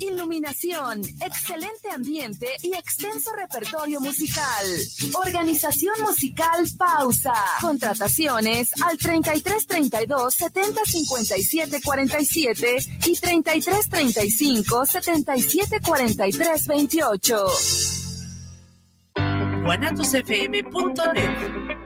iluminación, excelente ambiente y extenso repertorio musical. Organización musical Pausa. Contrataciones al 33 32 70 57 47 y 33 35 77 43 28. guanatosfm.net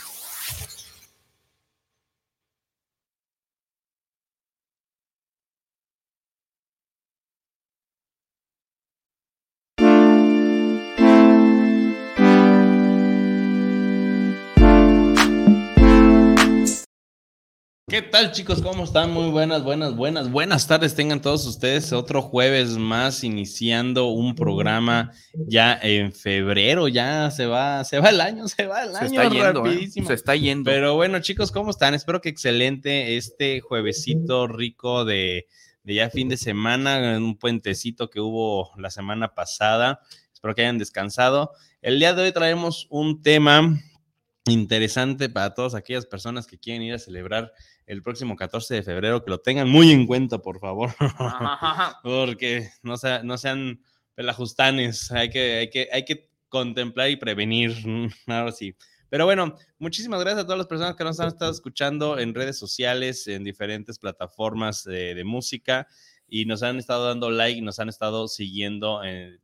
¿Qué tal chicos? ¿Cómo están? Muy buenas, buenas, buenas, buenas tardes tengan todos ustedes. Otro jueves más iniciando un programa ya en febrero, ya se va, se va el año, se va el año está yendo, ¿eh? Se está yendo. Pero bueno chicos, ¿cómo están? Espero que excelente este juevesito rico de, de ya fin de semana, un puentecito que hubo la semana pasada. Espero que hayan descansado. El día de hoy traemos un tema interesante para todas aquellas personas que quieren ir a celebrar el próximo 14 de febrero, que lo tengan muy en cuenta, por favor, porque no, sea, no sean pelajustanes, hay que, hay, que, hay que contemplar y prevenir, ahora sí. Pero bueno, muchísimas gracias a todas las personas que nos han estado escuchando en redes sociales, en diferentes plataformas de, de música y nos han estado dando like y nos han estado siguiendo, eh,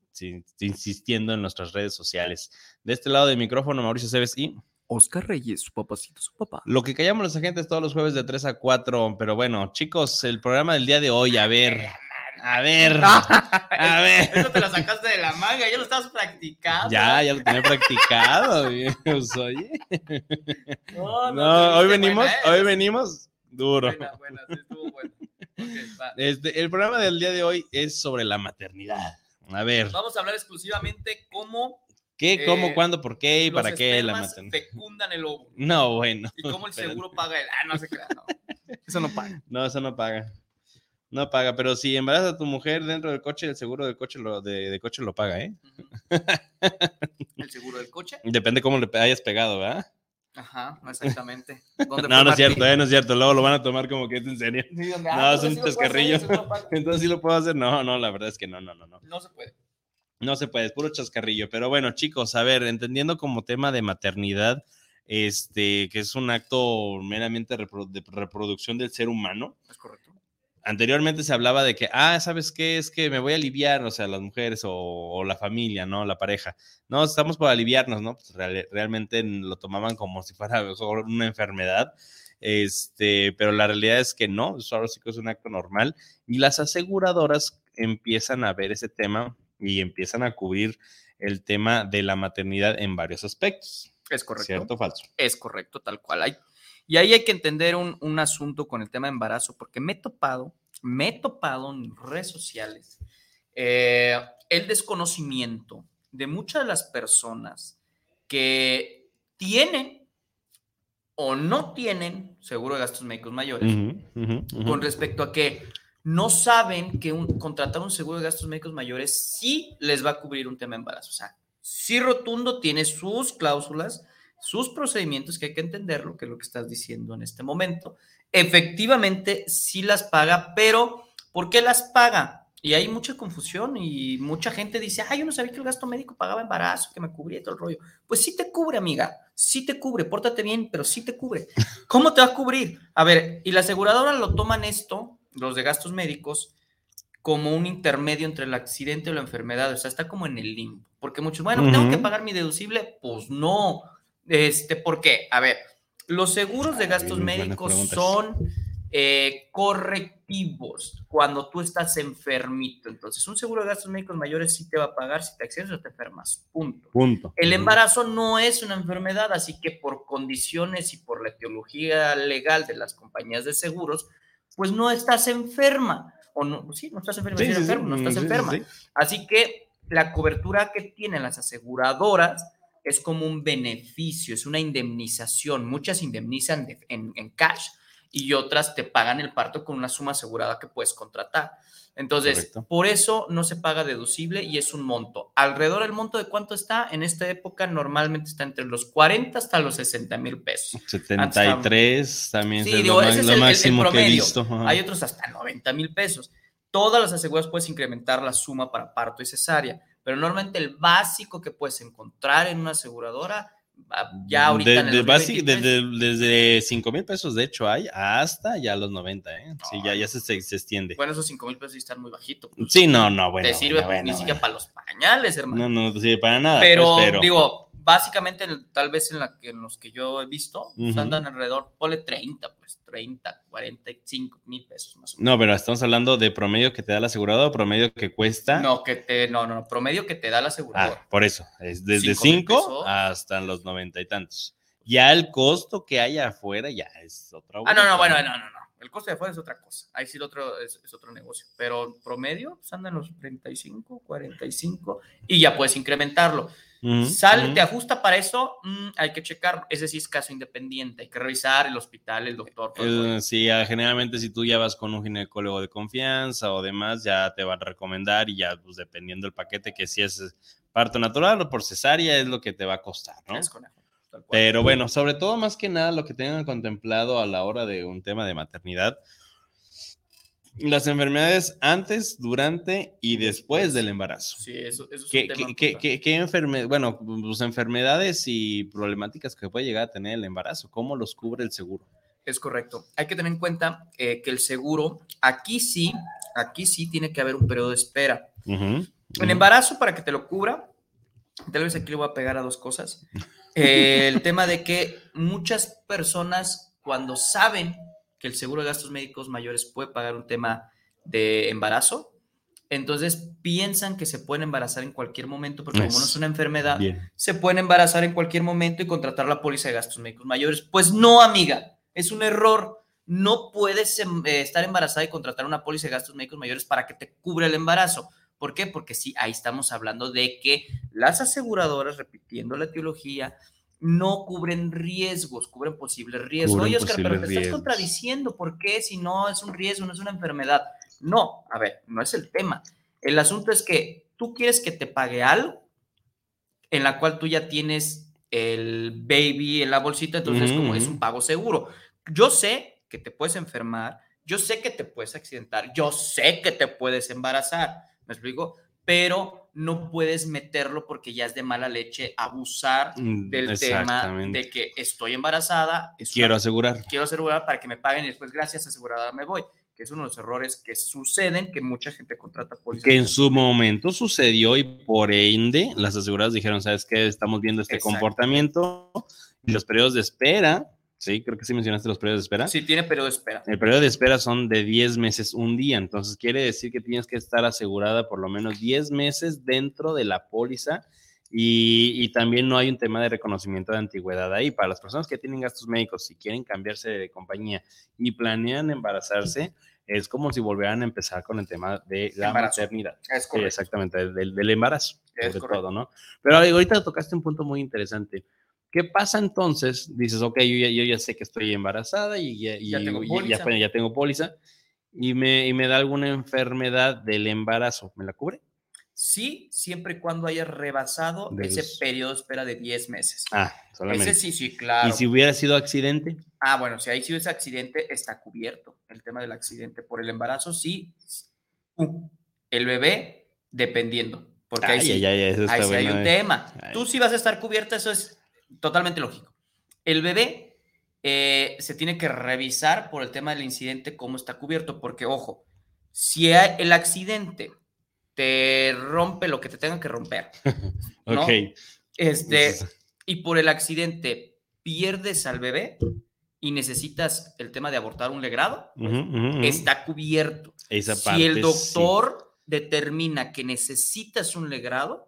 insistiendo en nuestras redes sociales. De este lado del micrófono, Mauricio Cebes y... Oscar Reyes, su papacito, su papá. Lo que callamos los agentes todos los jueves de 3 a 4, pero bueno, chicos, el programa del día de hoy, a ver, a ver, a ver. Eso te lo sacaste de la manga, ya lo estabas practicando. Ya, ya lo tenía practicado, pues, oye. No, No, hoy venimos, buena, ¿eh? hoy venimos duro. Buena, buena, sí, estuvo bueno. Ok, va. Este, el programa del día de hoy es sobre la maternidad. A ver, Vamos a hablar exclusivamente cómo ¿qué, cómo, eh, cuándo, por qué y para qué la fecundan el óvulo No, bueno. y cómo el Espérate. seguro paga el. Ah, no se crea, no. Eso no paga. No, eso no paga. No paga, pero si embarazas a tu mujer dentro del coche, el seguro del coche lo, de, de coche lo paga, ¿eh? El seguro del coche. Depende cómo le hayas pegado, ¿verdad? Ajá, exactamente. ¿Dónde No, no es cierto? ¿eh? No es cierto. Luego lo van a tomar como que es en serio. Sí, No, ah, es pues un sí lo puedo hacer, chascarrillo. el seguro paga. Entonces sí lo puedo hacer. No, no, la verdad es que no, no, no, no. No se puede. No se puede, es puro chascarrillo. Pero bueno, chicos, a ver, entendiendo como tema de maternidad, este, que es un acto meramente de reproducción del ser humano. Es correcto. Anteriormente se hablaba de que, ah, ¿sabes qué? Es que me voy a aliviar, o sea, las mujeres o, o la familia, ¿no? La pareja. No, estamos por aliviarnos, ¿no? Pues real- realmente lo tomaban como si fuera una enfermedad. Este, pero la realidad es que no, eso ahora sí que es un acto normal. Y las aseguradoras empiezan a ver ese tema y empiezan a cubrir el tema de la maternidad en varios aspectos. Es correcto. ¿Cierto o falso? Es correcto, tal cual. Hay, y ahí hay que entender un, un asunto con el tema de embarazo, porque me he topado, me he topado en redes sociales eh, el desconocimiento de muchas de las personas que tienen o no tienen seguro de gastos médicos mayores con respecto a que no saben que un- contratar un seguro de gastos médicos mayores sí les va a cubrir un tema de embarazo. O sea, sí rotundo tiene sus cláusulas, sus procedimientos que hay que entenderlo, que es lo que estás diciendo en este momento. Efectivamente, sí las paga, pero ¿por qué las paga? Y hay mucha confusión y mucha gente dice, ay, yo no sabía que el gasto médico pagaba embarazo, que me cubría todo el rollo. Pues sí te cubre, amiga, sí te cubre, pórtate bien, pero sí te cubre. ¿Cómo te va a cubrir? A ver, y la aseguradora lo toman esto, los de gastos médicos, como un intermedio entre el accidente o la enfermedad, o sea, está como en el limbo. Porque muchos, bueno, tengo que pagar mi deducible, pues no. Este, ¿por qué? A ver, los seguros de Ay, gastos buenas médicos son eh, correctivos cuando tú estás enfermito. Entonces, un seguro de gastos médicos mayores sí te va a pagar si te accidentas o te enfermas. Punto. Punto. El embarazo no es una enfermedad, así que por condiciones y por la etiología legal de las compañías de seguros, pues no estás enferma. O no, sí, no estás enferma, Sí, enfermo, no estás enferma. sí. Así que la cobertura que tienen las aseguradoras es como un beneficio, es una indemnización. Muchas indemnizan de- en, en cash y otras te pagan el parto con una suma asegurada que puedes contratar. Entonces, Correcto. por eso no se paga deducible y es un monto. Alrededor del monto de cuánto está, en esta época normalmente está entre los 40 hasta los 60 mil pesos. 73 también Sí, es digo, lo, ese ma- es lo el- el- el máximo que he visto. ajá. Hay otros hasta 90 mil pesos. Todas las aseguradoras puedes incrementar la suma para parto y cesárea, pero normalmente el básico que puedes encontrar en una aseguradora, ya ahorita De- en el de basi- 2023, desde, desde 5 mil pesos, de hecho, hay hasta ya los 90, ¿eh? Sí, ya, ya se, se, se extiende. Bueno, esos 5 mil pesos sí están muy bajitos. pues, sí, no, no, bueno. te sirve bueno, ni bueno, siquiera bueno. para los pañales, hermano. No, no te sirve para nada. pero, pues, pero digo, básicamente, en- tal vez en, la, que- en los que yo he visto, andan alrededor, ponle 30, pues 30, 45 mil pesos más o menos. No, pero estamos hablando de promedio que te da el asegurado o promedio que cuesta. No, que te, no, no, promedio que te da la aseguradora. Ah, por eso, es desde Cinco mil 5 pesos. hasta los 90 y tantos. Ya el costo que hay afuera ya es otra Ah, no, no, bueno, no, no, no. El costo de afuera es otra cosa. Ahí sí el otro es, es otro negocio. Pero promedio, pues anda en los 35, 45 y ya puedes incrementarlo. Sale, te ajusta para eso, mm, hay que checar. Ese sí es caso independiente. Hay que revisar el hospital, el doctor. el Eh, sí, ah, generalmente si tú ya vas con un ginecólogo de confianza o demás, ya te van a recomendar y ya, pues dependiendo del paquete, que si es parto natural o por cesárea, es lo que te va a costar, ¿no? Es. Pero bueno, sobre todo más que nada lo que tengan contemplado a la hora de un tema de maternidad, las enfermedades antes, durante y después del embarazo. Sí, eso, eso es ¿Qué, un tema. qué, qué, qué- enferme- bueno, pues enfermedades y problemáticas que puede llegar a tener el embarazo? ¿Cómo los cubre el seguro? Es correcto. Hay que tener en cuenta eh, que el seguro, aquí sí, aquí sí tiene que haber un periodo de espera. Ujú, En ujú. embarazo, para que te lo cubra, tal vez aquí le voy a pegar a dos cosas. Eh, el tema de que muchas personas, cuando saben que el seguro de gastos médicos mayores puede pagar un tema de embarazo, entonces piensan que se pueden embarazar en cualquier momento, porque como no es una enfermedad, Bien. se pueden embarazar en cualquier momento y contratar la póliza de gastos médicos mayores. Pues no, amiga, es un error. No puedes em, eh, estar embarazada y contratar una póliza de gastos médicos mayores para que te cubra el embarazo. ¿Por qué? Porque sí, ahí estamos hablando de que las aseguradoras, repitiendo la teología, no cubren riesgos, cubren posibles riesgos. Oye, Oscar, pero te estás riesgos. contradiciendo. ¿Por qué? Si no es un riesgo, no es una enfermedad. No, a ver, no es el tema. El asunto es que tú quieres que te pague algo en la cual tú ya tienes el baby en la bolsita, entonces Ujú, como es un pago seguro. Yo sé que te puedes enfermar, yo sé que te puedes accidentar, yo sé que te puedes embarazar, ¿me explico? Pero no puedes meterlo porque ya es de mala leche abusar Mm, del tema de que estoy embarazada, es una- Quiero asegurar. quiero asegurar para que me paguen y después gracias asegurada me voy, que es uno de los errores que suceden, que mucha gente contrata pólizas. Que en su momento sucedió y por ende las aseguradoras dijeron, ¿sabes qué? Estamos viendo este comportamiento y los periodos de espera, sí, creo que sí mencionaste los periodos de espera. Sí, tiene periodo de espera. El periodo de espera son de 10 meses, un día, entonces quiere decir que tienes que estar asegurada por lo menos 10 meses dentro de la póliza y, y también no hay un tema de reconocimiento de antigüedad ahí. Para las personas que tienen gastos médicos, si quieren cambiarse de compañía y planean embarazarse, es como si volvieran a empezar con el tema de la Embarazo. maternidad. Es Sí, correcto. exactamente, del, del embarazo, Es sobre correcto. todo, ¿no? Pero ahorita tocaste un punto muy interesante. ¿Qué pasa entonces? Dices, ok, yo ya, yo ya sé que estoy embarazada y ya, y- Ya tengo póliza. ya, ya tengo póliza y me, y me da alguna enfermedad del embarazo, ¿me la cubre? Sí, siempre y cuando haya rebasado De ese los- periodo de espera de 10 meses. Ah, solamente. Ese sí, sí, claro. ¿Y si hubiera sido accidente? Ah, bueno, si ahí sí ese accidente está cubierto. El tema del accidente por el embarazo, sí. Uh, el bebé, dependiendo. Porque ahí sí, ay, ay, eso está ahí sí hay un eh. tema. Tú sí vas a estar cubierta, eso es totalmente lógico. El bebé eh, se tiene que revisar por el tema del incidente cómo está cubierto, porque ojo, si el accidente te rompe lo que te tenga que romper, este, y por el accidente pierdes al bebé y necesitas el tema de abortar un legrado, está cubierto. Esa si el sí. doctor determina que necesitas un legrado,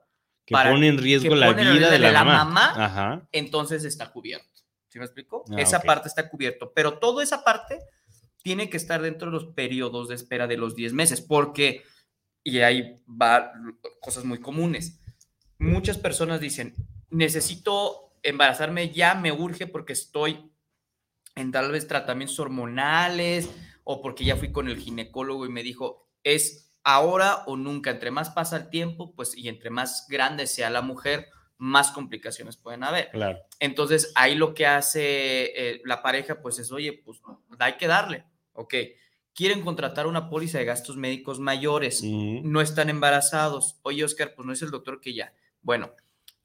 que para- pone en riesgo la vida de la, mamá. mamá, Ajá. entonces está cubierto. ¿Sí me explico? Ah, esa parte está cubierto, pero toda esa parte tiene que estar dentro de los periodos de espera de los 10 meses, porque, y ahí va cosas muy comunes, muchas personas dicen, necesito embarazarme ya, me urge porque estoy en tal vez tratamientos hormonales o porque ya fui con el ginecólogo y me dijo, es ahora o nunca, entre más pasa el tiempo, pues y entre más grande sea la mujer, más complicaciones pueden haber. Claro. Entonces, ahí lo que hace eh, la pareja, pues es, oye, pues hay que darle, ok. Quieren contratar una póliza de gastos médicos mayores, no están embarazados. Oye, Oscar, pues no es el doctor que ya. Bueno,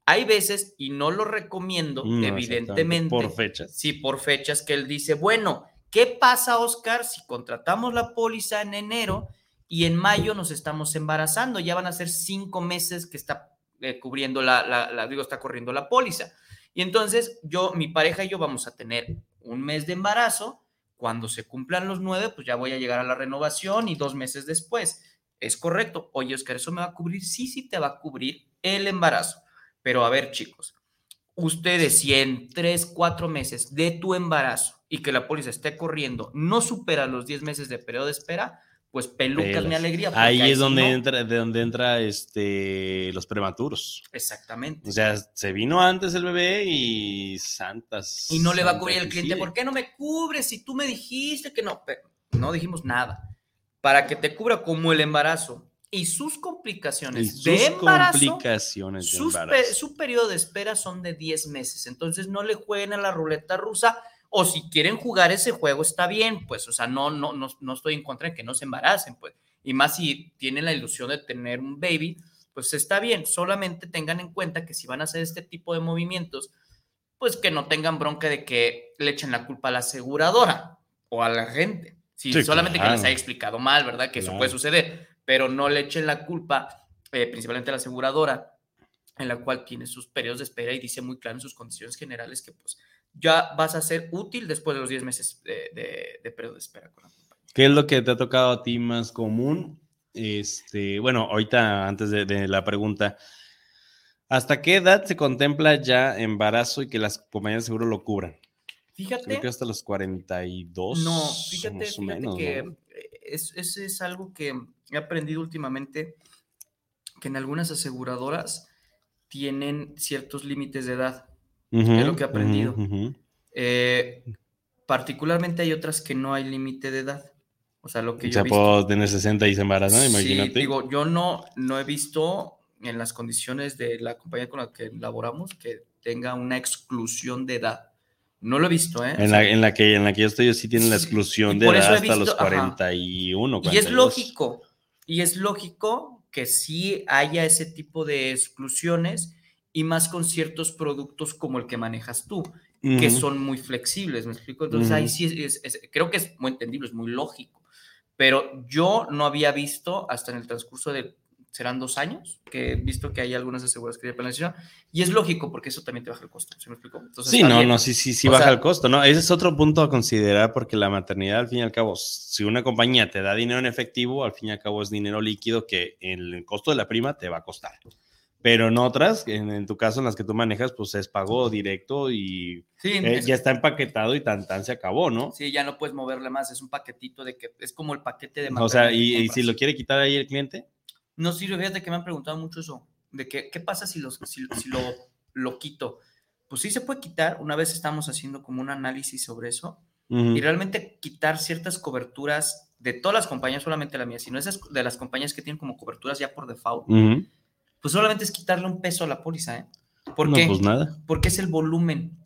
hay veces, y no lo recomiendo, No, evidentemente, Por fechas. Sí, por fechas que él dice, bueno, ¿qué pasa, Oscar, si contratamos la póliza en enero y en mayo nos estamos embarazando? Ya van a ser cinco meses que está eh, cubriendo la, la- la- digo, está corriendo la póliza. Y entonces yo, mi pareja y yo vamos a tener un mes de embarazo. Cuando se cumplan los nueve, pues ya voy a llegar a la renovación y dos meses después. Es correcto. Oye, Oscar, ¿eso me va a cubrir? Sí, sí te va a cubrir el embarazo. Pero a ver, chicos, ustedes si en tres, cuatro meses de tu embarazo y que la póliza esté corriendo no supera los 10 meses de periodo de espera, pues pelucas mi Pelas. alegría. porque Ahí es donde no. entra, de donde entra este los prematuros. Exactamente. O sea, se vino antes el bebé y santas. y no le va a cubrir el cliente. ¿Por qué no me cubres si tú me dijiste que no? Pero no dijimos nada. Para que te cubra como el embarazo y sus Y complicaciones sus de embarazo. complicaciones de sus su periodo de espera son de 10 meses. Entonces no le jueguen a la ruleta rusa. O si quieren jugar ese juego, está bien, pues, o sea, no, no, no, no estoy en contra de que no se embaracen, pues. Y más si tienen la ilusión de tener un baby, pues está bien. Solamente tengan en cuenta que si van a hacer este tipo de movimientos, pues que no tengan bronca de que le echen la culpa a la aseguradora o a la gente. Si Sí, solamente que les haya explicado mal, ¿verdad? Que eso puede suceder, pero no le echen la culpa eh, principalmente a la aseguradora, en la cual tiene sus periodos de espera y dice muy claro en sus condiciones generales que pues ya vas a ser útil después de los 10 meses de, de- de periodo de espera. con la compañía. ¿Qué es lo que te ha tocado a ti más común? Este, bueno, ahorita antes de, de la pregunta, ¿hasta qué edad se contempla ya embarazo y que las compañías de seguro lo cubran? Fíjate. Creo que hasta los 42. No, fíjate, más o fíjate menos, que ¿no? es, es, es algo que he aprendido últimamente, que en algunas aseguradoras tienen ciertos límites de edad. Ujú, lo que he aprendido. ujú, ujú. Eh, particularmente hay otras que no hay límite de edad. O sea, lo que O yo sea, he visto. tener 60 y se Sí, imagínate. digo, yo no, no he visto en las condiciones de la compañía con la que laboramos que tenga una exclusión de edad. No lo he visto, ¿eh? O en, sea, la, en, la que, en la que yo estoy, yo sí tienen la exclusión de edad he hasta los visto- ajá. 41. Y es 42. lógico, y es lógico que sí haya ese tipo de exclusiones y más con ciertos productos como el que manejas tú, que son muy flexibles, ¿me explico? Entonces ahí sí es, creo que es muy entendible, es muy lógico, pero yo no había visto hasta en el transcurso de, serán dos años, que he visto que hay algunas aseguradoras que ya penalización, y es lógico porque eso también te baja el costo, ¿se me explicó? Entonces, Sí, no, bien. no, sí, sí, sí O baja sea- el costo, ¿no? Ese es otro punto a considerar porque la maternidad, al fin y al cabo, si una compañía te da dinero en efectivo, al fin y al cabo es dinero líquido que el costo de la prima te va a costar. Pero en otras, en, en tu caso, en las que tú manejas, pues es pago directo y Sí, eh, ya está empaquetado y tan tan se acabó, ¿no? sí, ya no puedes moverle más, es un paquetito de que es como el paquete de o sea, y, y si lo quiere quitar ahí el cliente, No sirve, fíjate que me han preguntado mucho eso, de que, ¿qué pasa si, los, si, si lo, lo quito? Pues sí se puede quitar, una vez estamos haciendo como un análisis sobre eso, ujú, y realmente quitar ciertas coberturas de todas las compañías, solamente la mía, sino esas de las compañías que tienen como coberturas ya por default, ujú. Pues solamente es quitarle un peso a la póliza, ¿eh? ¿Por no, qué? pues nada. Porque es el volumen,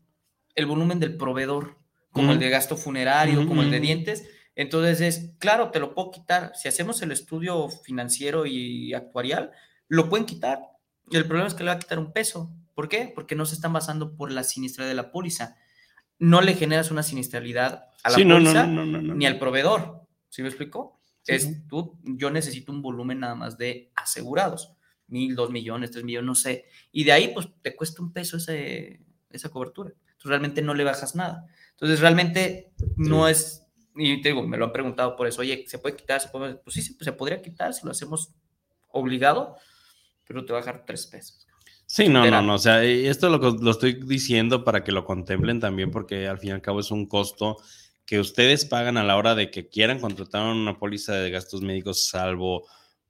el volumen del proveedor, como el de gasto funerario, como el de dientes. Entonces es, claro, te lo puedo quitar. Si hacemos el estudio financiero y actuarial, lo pueden quitar. Y el problema es que le va a quitar un peso. ¿Por qué? Porque no se están basando por la siniestralidad de la póliza. No le generas una siniestralidad a la Sí, póliza no, no, no, ni al proveedor. ¿Sí me explico? Sí, es tú, yo necesito un volumen nada más de asegurados, mil, dos millones, tres millones, no sé. Y de ahí, pues te cuesta un peso ese, esa cobertura. Entonces realmente no le bajas nada. Entonces realmente no es, y te digo, me lo han preguntado por eso, oye, ¿se puede quitar? ¿Se puede? Pues sí, se, se podría quitar si lo hacemos obligado, pero te va a bajar tres pesos. Sí, no, no, no. O sea, esto lo, lo estoy diciendo para que lo contemplen también, porque al fin y al cabo es un costo que ustedes pagan a la hora de que quieran contratar una póliza de gastos médicos, salvo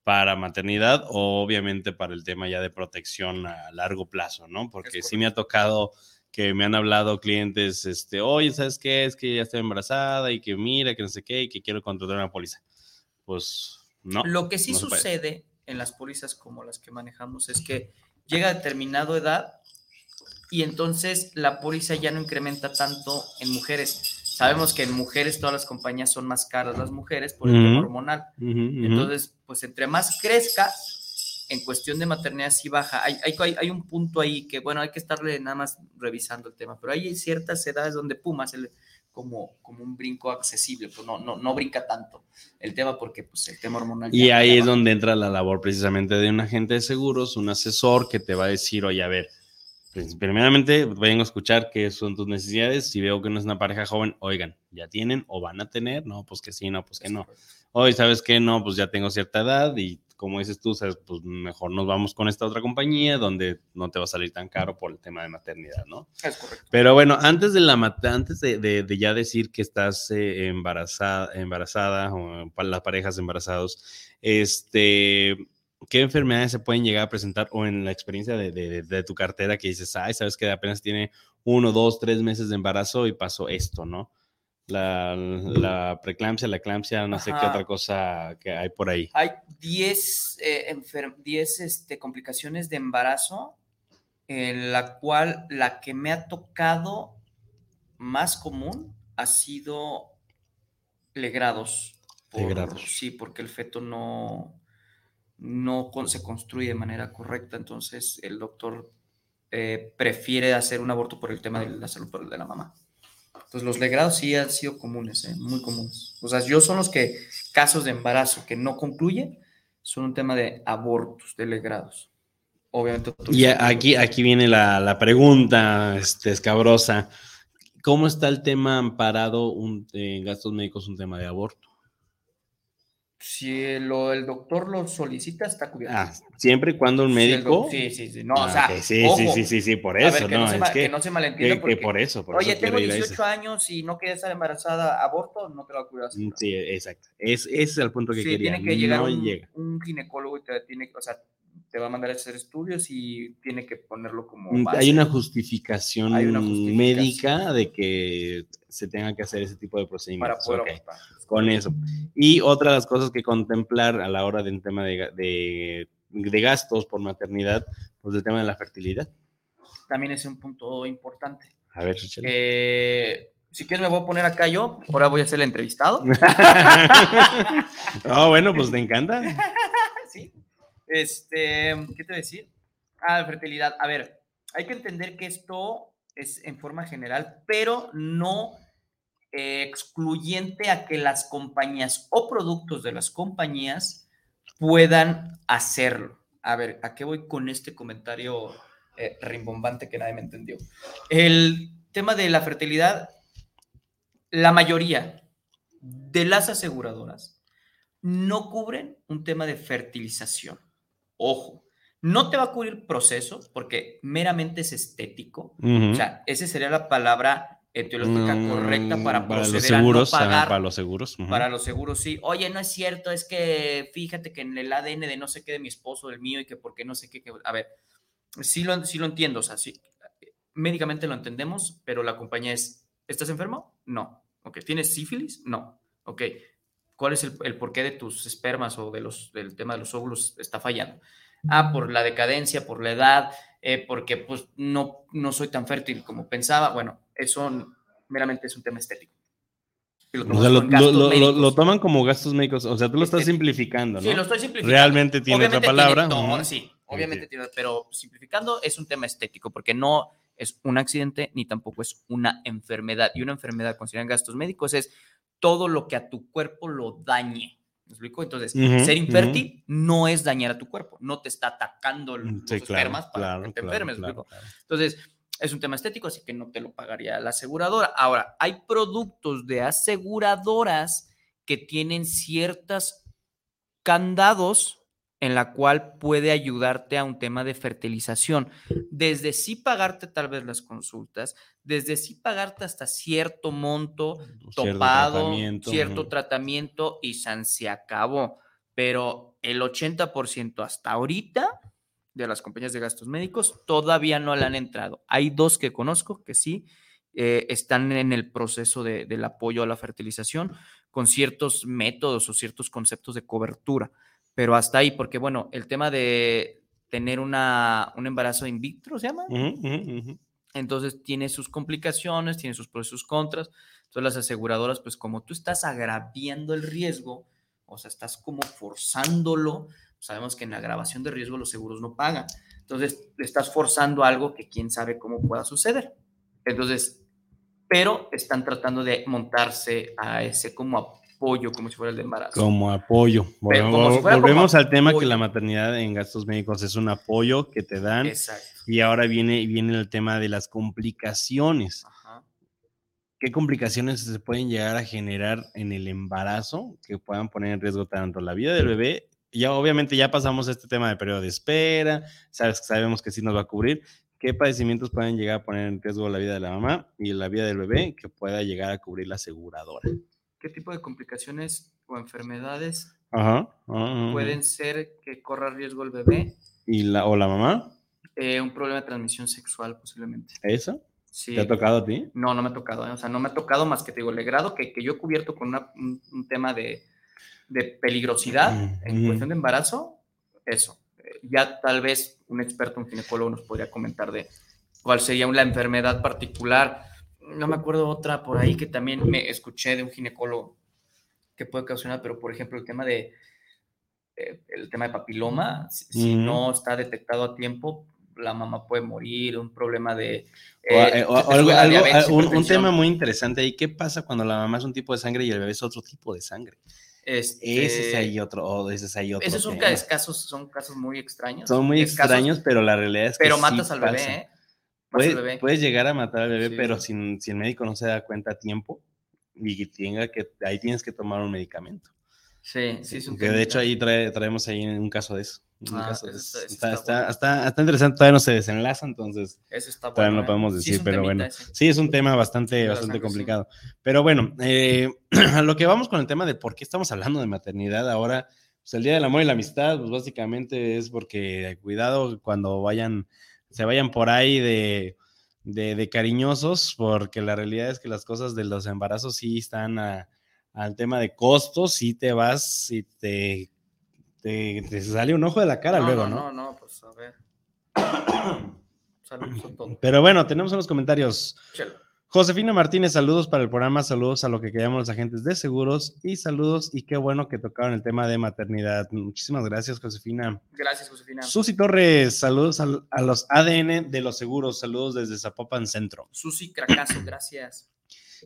para maternidad o obviamente para el tema ya de protección a largo plazo, ¿no? Porque sí me ha tocado que me han hablado clientes, este, oye, ¿sabes qué? Es que ya estoy embarazada y que mira, que no sé qué, y que quiero contratar una póliza. Pues no. Lo que sí no sucede en las pólizas como las que manejamos es que llega a determinada edad y entonces la póliza ya no incrementa tanto en mujeres. Sabemos que en mujeres todas las compañías son más caras las mujeres por el tema hormonal. Entonces, pues entre más crezca, en cuestión de maternidad sí baja. Hay, hay, hay- un punto ahí que, bueno, hay que estarle nada más revisando el tema, pero hay ciertas edades donde Puma hace como, como un brinco accesible, pues no, no, no brinca tanto el tema porque pues el tema hormonal. Y ahí es donde entra la labor precisamente de un agente de seguros, un asesor que te va a decir, oye, a ver, pues, primeramente vengo a escuchar qué son tus necesidades. Si veo que no es una pareja joven, oigan, ¿ya tienen o van a tener? No, pues que sí, no, pues que no. Hoy, ¿sabes qué? No, pues ya tengo cierta edad y como dices tú, sabes, pues mejor nos vamos con esta otra compañía donde no te va a salir tan caro por el tema de maternidad, ¿no? Es correcto. Pero bueno, antes de la antes de, de- de ya decir que estás eh, embarazada, embarazada o las parejas embarazados, este, ¿qué enfermedades se pueden llegar a presentar o en la experiencia de, de- de tu cartera que dices, ay, sabes que apenas tiene uno, dos, tres meses de embarazo y pasó esto, ¿no? La, la preeclampsia, la eclampsia, no sé qué Ajá. otra cosa que hay por ahí. Hay 10 eh, enfer- 10, este, complicaciones de embarazo, en la cual la que me ha tocado más común ha sido legrados. por- Legrados. Sí, porque el feto no, no se construye de manera correcta, entonces el doctor eh, prefiere hacer un aborto por el tema de la salud de la mamá. Entonces los legrados sí han sido comunes, ¿eh? muy comunes. O sea, yo son los que casos de embarazo que no concluyen son un tema de abortos, de legrados. Obviamente. Y aquí, aquí viene la, la pregunta este, escabrosa. ¿Cómo está el tema amparado en gastos médicos, un tema de aborto? Si lo- el doctor lo solicita, está cubierto. Ah, siempre y cuando un médico. Sí, sí, sí. No, Ah, o sea, sí, ojo, sí, sí, sí, sí, por a ver, eso, que no, se es que, que no se que- malentienda. que porque, por eso, por Oye, eso tengo quiero ir a 18 eso. años y no quería estar embarazada, aborto, no te lo cuidar. Mm, Sí, exacto. Es, ese es el punto que Sí, quería. tiene que llegar no un, llega. un ginecólogo y te tiene, o sea, te va a mandar a hacer estudios y tiene que ponerlo como Mm, base. Hay una justificación, Hay una justificación. médica de que se tenga que hacer ese tipo de para procedimientos. poder ok. abortar. con eso. Y otra de las cosas que contemplar a la hora del tema de, de, de gastos por maternidad, pues el tema de la fertilidad. También es un punto importante. A ver. Eh, si quieres me voy a poner acá yo, ahora voy a ser el entrevistado. oh, bueno, pues te encanta. Este, ¿qué te voy a decir? Ah, fertilidad. A ver, hay que entender que esto es en forma general, pero no eh, excluyente a que las compañías o productos de las compañías puedan hacerlo. A ver, ¿a qué voy con este comentario eh, rimbombante que nadie me entendió? El tema de la fertilidad, la mayoría de las aseguradoras no cubren un tema de fertilización. Ojo, no te va a cubrir proceso porque meramente es estético. O sea, esa sería la palabra etiológica Mm, correcta para los proceder seguros, a no pagar. para los seguros. ujú. Para los seguros, sí. Oye, no es cierto, es que fíjate que en el ADN de no sé qué de mi esposo, del mío, y que porque no sé qué. que- a ver, sí lo, sí lo entiendo, o sea, sí. Médicamente lo entendemos, pero la compañía es: ¿estás enfermo? No. Ok. ¿Tienes sífilis? No. Ok. ¿Cuál es el, el porqué de tus espermas o de los, del tema de los óvulos está fallando? Ah, por la decadencia, por la edad, eh, porque pues no, no soy tan fértil como pensaba. Bueno, eso meramente es un tema estético. Lo O sea, lo, lo- lo- toman como gastos médicos. O sea, tú lo estás Este, simplificando, ¿no? Sí, lo estoy simplificando. Realmente tiene Obviamente otra palabra. todo, ujú. sí, obviamente tiene, pero simplificando es un tema estético, porque no es un accidente ni tampoco es una enfermedad. Y una enfermedad, consideran gastos médicos, es todo lo que a tu cuerpo lo dañe. ¿Me explico? Entonces, ser infértil no es dañar a tu cuerpo, no te está atacando el- los Sí, claro, para claro, que te claro, enfermes. ¿me explico? Entonces, es un tema estético, así que no te lo pagaría la aseguradora. Ahora, hay productos de aseguradoras que tienen ciertos candados en la cual puede ayudarte a un tema de fertilización. Desde sí pagarte tal vez las consultas, desde sí pagarte hasta cierto monto Cierto topado, tratamiento, cierto tratamiento y san se acabó. Pero el 80% hasta ahorita de las compañías de gastos médicos todavía no le han entrado. Hay dos que conozco que sí eh, están en el proceso de- del apoyo a la fertilización con ciertos métodos o ciertos conceptos de cobertura, pero hasta ahí, porque bueno, el tema de tener una, un embarazo in vitro, ¿se llama? Entonces tiene sus complicaciones, tiene sus pros y sus contras. Entonces las aseguradoras, pues como tú estás agraviando el riesgo, o sea, estás como forzándolo, sabemos que en la agravación de riesgo los seguros no pagan. Entonces estás forzando algo que quién sabe cómo pueda suceder. Entonces, pero están tratando de montarse a ese como apoyo, como si fuera el de embarazo. Como apoyo. Pero como Vol- si fuera como Volvemos al tema que la maternidad en gastos médicos es un apoyo que te dan Exacto. y ahora viene, viene el tema de las complicaciones. Ajá. ¿Qué complicaciones se pueden llegar a generar en el embarazo que puedan poner en riesgo tanto la vida del bebé? Ya obviamente ya pasamos este tema de periodo de espera, sabes, sabemos que sí nos va a cubrir. ¿Qué padecimientos pueden llegar a poner en riesgo la vida de la mamá y la vida del bebé que pueda llegar a cubrir la aseguradora? ¿Qué tipo de complicaciones o enfermedades Ajá. ajá, pueden ser que corra riesgo el bebé? ¿Y la, o la mamá? Eh, un problema de transmisión sexual posiblemente. ¿Eso? Sí. ¿Te ha tocado a ti? No, no me ha tocado. ¿eh? O sea, no me ha tocado más que te digo, el grado que, que yo he cubierto con una- un, un tema de, de peligrosidad en Ujú. cuestión de embarazo, eso. Eh, Ya tal vez un experto, un ginecólogo nos podría comentar de cuál sería la enfermedad particular. No me acuerdo otra por ahí que también me escuché de un ginecólogo que puede causar, pero por ejemplo el tema de eh, el tema de papiloma, si, no está detectado a tiempo, la mamá puede morir, un problema de... O, eh, eh, o algo- diabetes, un, tema muy interesante ahí. ¿Qué pasa cuando la mamá es un tipo de sangre y el bebé es otro tipo de sangre? Este, Ese es ahí otro, oh, ese es ahí otro. Esos son casos, son casos muy extraños. Son muy extraños, pero la realidad es que Pero sí matas al bebé. ¿eh? Bebé. Puedes llegar a matar al bebé, Sí. pero sin, si el médico no se da cuenta a tiempo y tenga que, ahí tienes que tomar un medicamento. Sí, sí, es un que de hecho ahí trae- traemos ahí un caso de eso. un Ah, caso de ese eso. está- ese Está, está está- bueno. está- está interesante, todavía no se desenlaza, entonces Eso está todavía no ¿eh? podemos Sí, decir, un pero bueno. ese. Sí, es un tema bastante, bastante sí. complicado. Pero bueno, eh, a lo que vamos con el tema de por qué estamos hablando de maternidad ahora, pues el Día del Amor y la Amistad, pues básicamente es porque cuidado cuando vayan, se vayan por ahí de, de, de cariñosos, porque la realidad es que las cosas de los embarazos sí están a- al tema de costos, y te vas y te, te, te sale un ojo de la cara luego, ¿no? No, no, pues a ver. Saludos a todos. Pero bueno, tenemos unos comentarios. Chelo. Josefina Martínez, saludos para el programa, saludos a lo que queríamos los agentes de seguros y saludos y qué bueno que tocaron el tema de maternidad. Muchísimas gracias, Josefina. Gracias, Josefina. Susi Torres, saludos al- a, los ADN de los seguros, saludos desde Zapopan Centro. Susi Cracazo, gracias.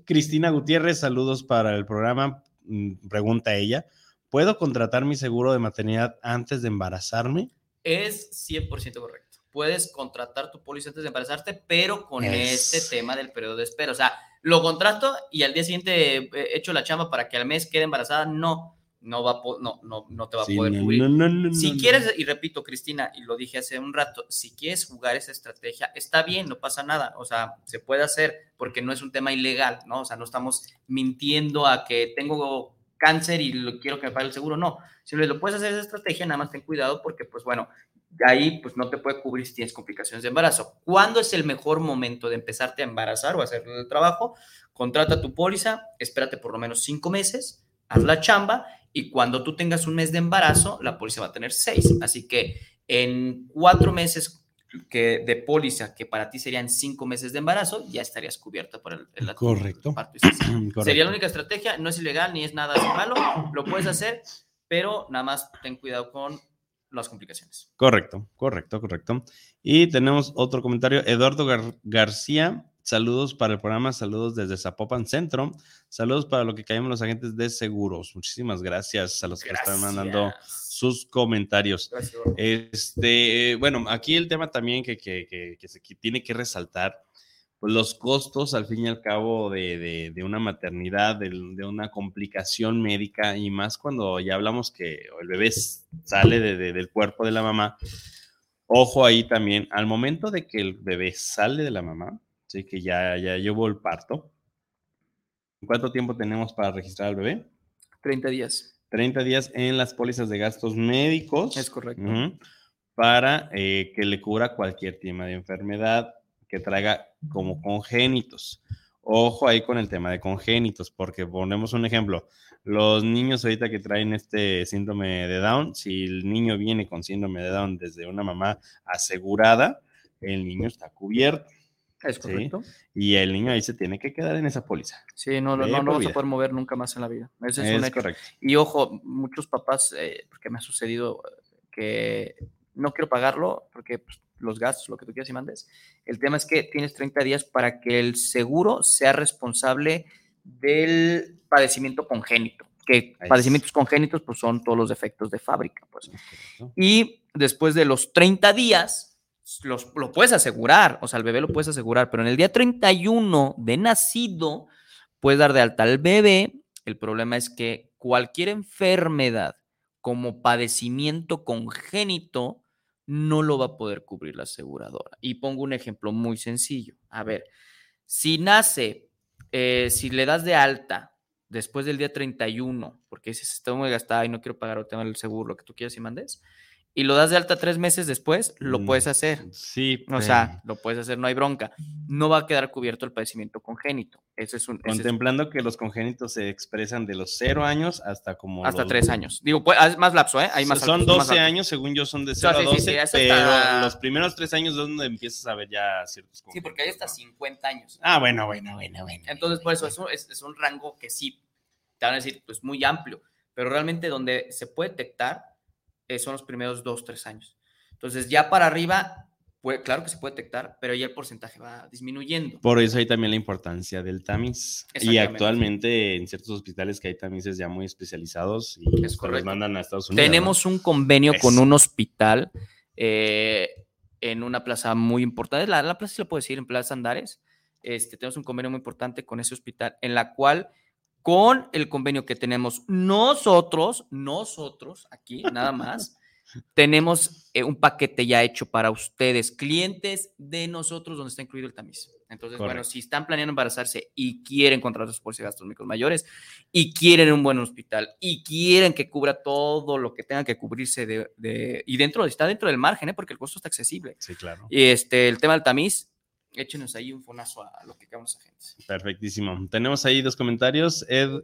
Cristina Gutiérrez, saludos para el programa, mm, pregunta ella, ¿puedo contratar mi seguro de maternidad antes de embarazarme? Es 100% correcto. Puedes contratar tu póliza antes de embarazarte, pero con Es- este tema del periodo de espera. O sea, lo contrato y al día siguiente eh, echo la chamba para que al mes quede embarazada. No, no va no, no, no te va Sí, a poder no, cubrir. no, no, no, Si quieres, y repito, Cristina, y lo dije hace un rato, si quieres jugar esa estrategia, está bien, no pasa nada, o sea, se puede hacer porque no es un tema ilegal, ¿no? O sea, no estamos mintiendo a que tengo cáncer y lo, quiero que me pague el seguro, no. Si lo puedes hacer esa estrategia, nada más ten cuidado porque, pues bueno, ahí pues no te puede cubrir si tienes complicaciones de embarazo. ¿Cuándo es el mejor momento de empezarte a embarazar o a hacer el trabajo? Contrata tu póliza, espérate por lo menos cinco meses, haz la chamba y cuando tú tengas un mes de embarazo, la póliza va a tener seis. Así que en cuatro meses que de póliza, que para ti serían cinco meses de embarazo, ya estarías cubierta por el, el Correcto. parto. Correcto. Sería la única estrategia, no es ilegal ni es nada malo, lo puedes hacer, pero nada más ten cuidado con las complicaciones. Correcto, correcto, correcto. Y tenemos otro comentario. Eduardo Gar- García, saludos para el programa, saludos desde Zapopan Centro, saludos para lo que caemos los agentes de seguros. Muchísimas gracias a los que están mandando sus comentarios. Gracias. Este, bueno, aquí el tema también que, que- que- que se que tiene que resaltar, pues los costos al fin y al cabo de, de- de una maternidad, de, una complicación médica y más cuando ya hablamos que el bebé sale de- de- del cuerpo de la mamá. Ojo ahí también, al momento de que el bebé sale de la mamá, sí, que ya, ya llevó el parto, ¿cuánto tiempo tenemos para registrar al bebé? 30 días. 30 días en las pólizas de gastos médicos. Es correcto. Para eh, que le cubra cualquier tema de enfermedad que traiga como congénitos. Ojo ahí con el tema de congénitos, porque ponemos un ejemplo. Los niños ahorita que traen este síndrome de Down, si el niño viene con síndrome de Down desde una mamá asegurada, el niño está cubierto. Es ¿sí? correcto. Y el niño ahí se tiene que quedar en esa póliza. Sí, no, no, no, no por vas a poder mover nunca más en la vida. Ese es, un Es hecho. correcto. Y ojo, muchos papás, eh, porque me ha sucedido que no quiero pagarlo porque pues, los gastos, lo que tú quieras y mandes. El tema es que tienes 30 días para que el seguro sea responsable del padecimiento congénito. Que Ahí padecimientos congénitos pues son todos los defectos de fábrica, pues. Y después de los 30 días, los, lo puedes asegurar, o sea, el bebé lo puedes asegurar, pero en el día 31 de nacido, puedes dar de alta al bebé. El problema es que cualquier enfermedad como padecimiento congénito no lo va a poder cubrir la aseguradora. Y pongo un ejemplo muy sencillo. A ver, si nace, eh, si le das de alta después del día 31, porque dices, estoy muy gastada y no quiero pagar el tema del seguro, lo que tú quieras y mandes, y lo das de alta tres meses después, lo Mm, puedes hacer. Sí, O sea, lo puedes hacer, no hay bronca. No va a quedar cubierto el padecimiento congénito. Ese es un... ese es- contemplando que los congénitos se expresan de los cero años hasta como hasta los- tres años. Digo, pues, es más lapso, ¿eh? Hay más son altos, más 12 altos. años, según yo, son de Sí, 0 sí, a sí, 12, sí, es pero los primeros tres años es donde empiezas a ver ya ciertos Sí, porque hay hasta congénitos, 50 años. ¿no? Ah, bueno, bueno, bueno, bueno. Entonces, por eso es un, es, es un rango que sí, te van a decir, pues muy amplio, pero realmente donde se puede detectar eh, son los primeros dos, tres años. Entonces, ya para arriba, puede- claro que se puede detectar, pero ya el porcentaje va disminuyendo. Por eso hay también la importancia del tamiz. Y actualmente en ciertos hospitales que hay tamices ya muy especializados y Es los mandan a Estados Unidos. ¿no? Tenemos un convenio con un hospital eh, en una plaza muy importante. La, la plaza se lo puedo decir, en Plaza Andares. Este, tenemos un convenio muy importante con ese hospital, en la cual, con el convenio que tenemos nosotros, nosotros aquí nada más, tenemos eh, un paquete ya hecho para ustedes, clientes de nosotros, donde está incluido el tamiz. Entonces, bueno, si están planeando embarazarse y quieren contratar sus pólizas de gastos médicos mayores y quieren un buen hospital y quieren que cubra todo lo que tenga que cubrirse de, de- y dentro está dentro del margen, ¿eh? porque el costo está accesible. Sí, claro. Y este, el tema del tamiz, échenos ahí un fonazo a, lo que quedan los agentes. Perfectísimo. Tenemos ahí dos comentarios. Ed-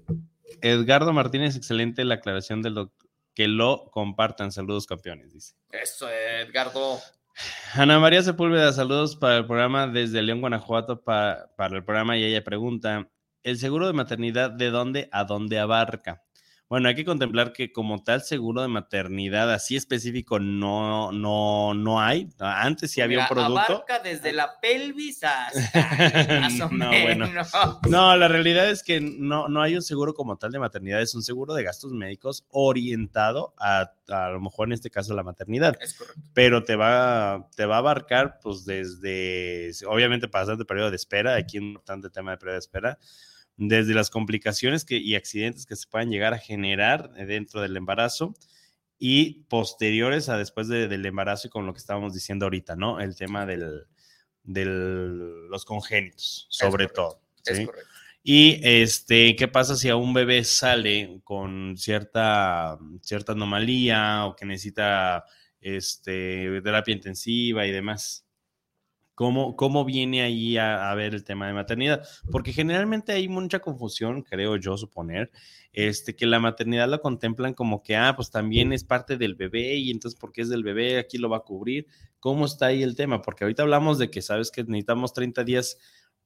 Edgardo Martínez, excelente la aclaración del doc- que lo compartan. Saludos, campeones, dice. Eso, Edgardo. Ana María Sepúlveda, saludos para el programa desde León, Guanajuato, pa- para el programa y ella pregunta, ¿el seguro de maternidad de dónde a dónde abarca? Bueno, hay que contemplar que como tal seguro de maternidad así específico no, no, no hay. Antes sí había un Mira, producto. Abarca desde la pelvis hasta más o No, bueno. menos. No, la realidad es que no, no hay un seguro como tal de maternidad, es un seguro de gastos médicos orientado a, a lo mejor en este caso la maternidad. Es correcto. pero te va, te va a abarcar, pues desde, obviamente pasando el periodo de espera, aquí un importante tema de periodo de espera, desde las complicaciones que, y accidentes que se puedan llegar a generar dentro del embarazo y posteriores a después de- del embarazo y con lo que estábamos diciendo ahorita, ¿no? El tema del, del los congénitos, sobre correcto, todo. Es ¿sí? correcto. Y este, ¿qué pasa si a un bebé sale con cierta, cierta anomalía o que necesita este, terapia intensiva y demás? ¿Cómo, cómo viene ahí a, a ver el tema de maternidad? Porque generalmente hay mucha confusión, creo yo suponer, este, que la maternidad lo contemplan como que, ah, pues también es parte del bebé y entonces porque es del bebé, aquí lo va a cubrir. ¿Cómo está ahí el tema? Porque ahorita hablamos de que, sabes que necesitamos 30 días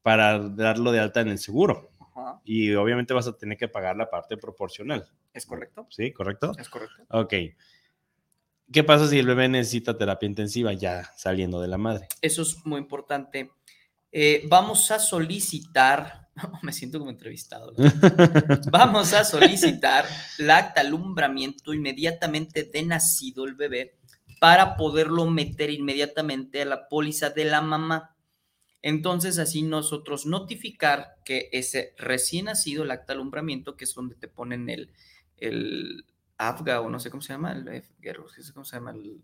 para darlo de alta en el seguro Ajá, y obviamente vas a tener que pagar la parte proporcional. Es correcto. ¿Sí? ¿Correcto? Es correcto. Ok. ¿Qué pasa si el bebé necesita terapia intensiva ya saliendo de la madre? Eso es muy importante. Eh, vamos a solicitar, me siento como entrevistado. ¿no? Vamos a solicitar la acta alumbramiento inmediatamente de nacido el bebé para poderlo meter inmediatamente a la póliza de la mamá. Entonces, así nosotros notificar que ese recién nacido, el acta alumbramiento, que es donde te ponen el, el AFGA o no sé cómo se llama, el, sé cómo se llama, el-